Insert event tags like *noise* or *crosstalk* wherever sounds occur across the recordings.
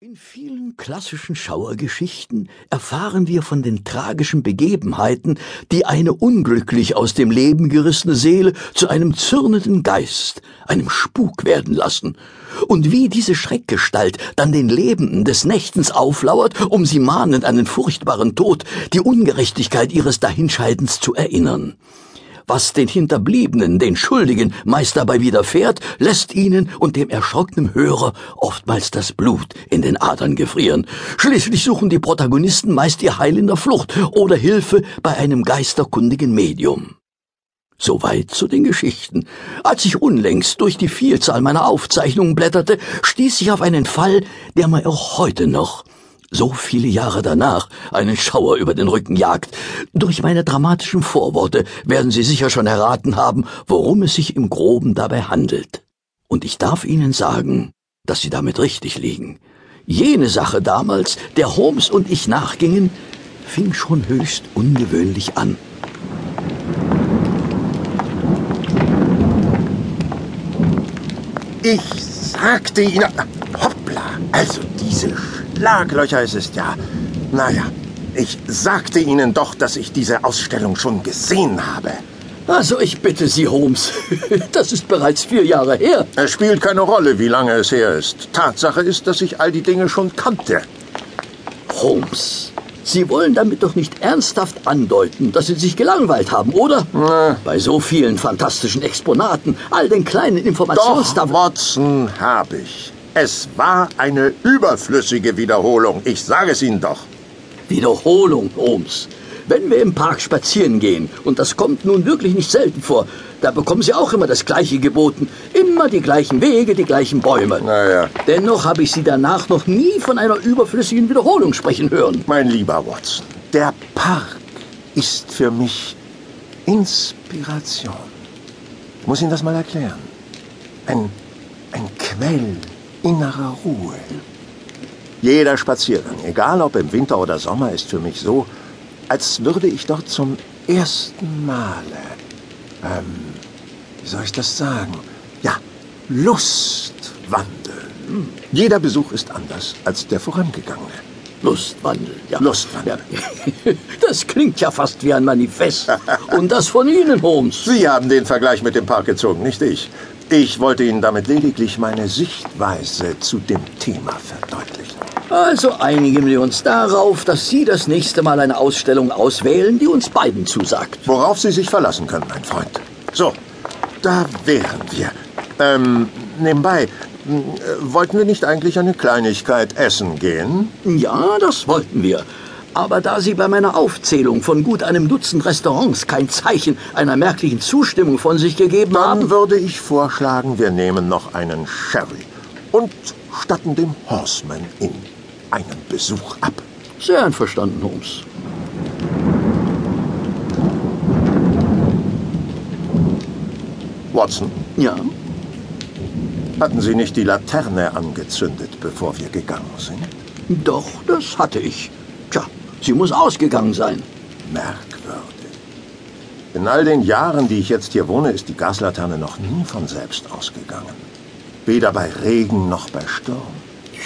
In vielen klassischen Schauergeschichten erfahren wir von den tragischen Begebenheiten, die eine unglücklich aus dem Leben gerissene Seele zu einem zürnenden Geist, einem Spuk werden lassen, und wie diese Schreckgestalt dann den Lebenden des Nächtens auflauert, um sie mahnend an den furchtbaren Tod, die Ungerechtigkeit ihres Dahinscheidens zu erinnern. Was den Hinterbliebenen, den Schuldigen, meist dabei widerfährt, lässt ihnen und dem erschrockenen Hörer oftmals das Blut in den Adern gefrieren. Schließlich suchen die Protagonisten meist ihr Heil in der Flucht oder Hilfe bei einem geisterkundigen Medium. Soweit zu den Geschichten. Als ich unlängst durch die Vielzahl meiner Aufzeichnungen blätterte, stieß ich auf einen Fall, der mir auch heute noch so viele Jahre danach einen Schauer über den Rücken jagt. Durch meine dramatischen Vorworte werden Sie sicher schon erraten haben, worum es sich im Groben dabei handelt. Und ich darf Ihnen sagen, dass Sie damit richtig liegen. Jene Sache damals, der Holmes und ich nachgingen, fing schon höchst ungewöhnlich an. Ich sagte Ihnen. Hoppla, also diese Schlaglöcher ist es ja. Naja, ich sagte Ihnen doch, dass ich diese Ausstellung schon gesehen habe. Also ich bitte Sie, Holmes. *laughs* Das ist bereits vier Jahre her. Es spielt keine Rolle, wie lange es her ist. Tatsache ist, dass ich all die Dinge schon kannte. Holmes, Sie wollen damit doch nicht ernsthaft andeuten, dass Sie sich gelangweilt haben, oder? Na. Bei so vielen fantastischen Exponaten, all den kleinen Doch, Informationstafeln. Watson, habe ich. Es war eine überflüssige Wiederholung. Ich sage es Ihnen doch. Wiederholung, Holmes. Wenn wir im Park spazieren gehen, und das kommt nun wirklich nicht selten vor, da bekommen Sie auch immer das Gleiche geboten. Immer die gleichen Wege, die gleichen Bäume. Naja. Dennoch habe ich Sie danach noch nie von einer überflüssigen Wiederholung sprechen hören. Mein lieber Watson, der Park ist für mich Inspiration. Ich muss Ihnen das mal erklären. Ein, ein Quell innerer Ruhe. Jeder Spaziergang, egal ob im Winter oder Sommer, ist für mich so, als würde ich dort zum ersten Male, ähm, wie soll ich das sagen? Ja, Lust wandeln. Jeder Besuch ist anders als der vorangegangene. Lustwandel, ja. Lustwandel. Ja. *laughs* Das klingt ja fast wie ein Manifest. *laughs* Und das von Ihnen, Holmes. Sie haben den Vergleich mit dem Park gezogen, nicht ich. Ich wollte Ihnen damit lediglich meine Sichtweise zu dem Thema verdeutlichen. Also einigen wir uns darauf, dass Sie das nächste Mal eine Ausstellung auswählen, die uns beiden zusagt. Worauf Sie sich verlassen können, mein Freund. So, da wären wir. Ähm, nebenbei, äh, wollten wir nicht eigentlich eine Kleinigkeit essen gehen? Ja, das wollten wir. Aber da Sie bei meiner Aufzählung von gut einem Dutzend Restaurants kein Zeichen einer merklichen Zustimmung von sich gegeben Dann haben, würde ich vorschlagen, wir nehmen noch einen Sherry und statten dem Horseman in einen Besuch ab. sehr einverstanden, Holmes. Watson, Ja, hatten Sie nicht die Laterne angezündet, bevor wir gegangen sind? doch, das hatte ich. Sie muss ausgegangen sein. Merkwürdig. In all den Jahren, die ich jetzt hier wohne, ist die Gaslaterne noch nie von selbst ausgegangen. Weder bei Regen noch bei Sturm.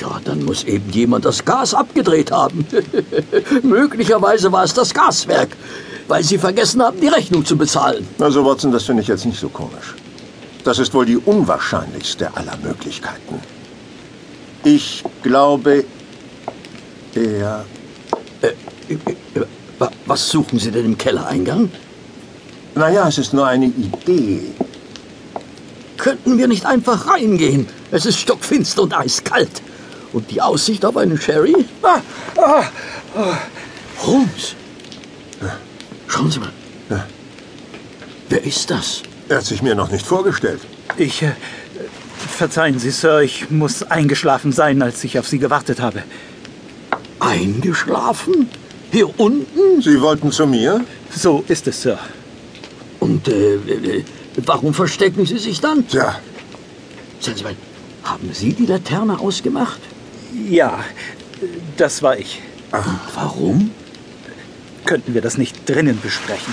Ja, dann muss eben jemand das Gas abgedreht haben. *laughs* Möglicherweise war es das Gaswerk, weil sie vergessen haben, die Rechnung zu bezahlen. Also, Watson, das finde ich jetzt nicht so komisch. Das ist wohl die unwahrscheinlichste aller Möglichkeiten. Ich glaube, er... Wa- Was suchen Sie denn im Kellereingang? Naja, es ist nur eine Idee. Könnten wir nicht einfach reingehen? Es ist stockfinster und eiskalt. Und die Aussicht auf einen Sherry? Ah, ah, Holmes! Schauen Sie mal. Ja. Wer ist das? er hat sich mir noch nicht vorgestellt. Ich. Äh, verzeihen Sie, Sir, ich muss eingeschlafen sein, als ich auf Sie gewartet habe. Eingeschlafen? Hier unten? Sie wollten zu mir? So ist es, Sir. Und äh, äh, warum verstecken Sie sich dann? Tja, Sagen Sie mal, haben Sie die Laterne ausgemacht? Ja, das war ich. Warum? Könnten wir das nicht drinnen besprechen?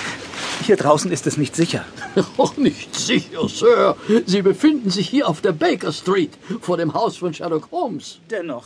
Hier draußen ist es nicht sicher. *laughs* Auch nicht sicher, Sir. Sie befinden sich hier auf der Baker Street vor dem Haus von Sherlock Holmes. Dennoch,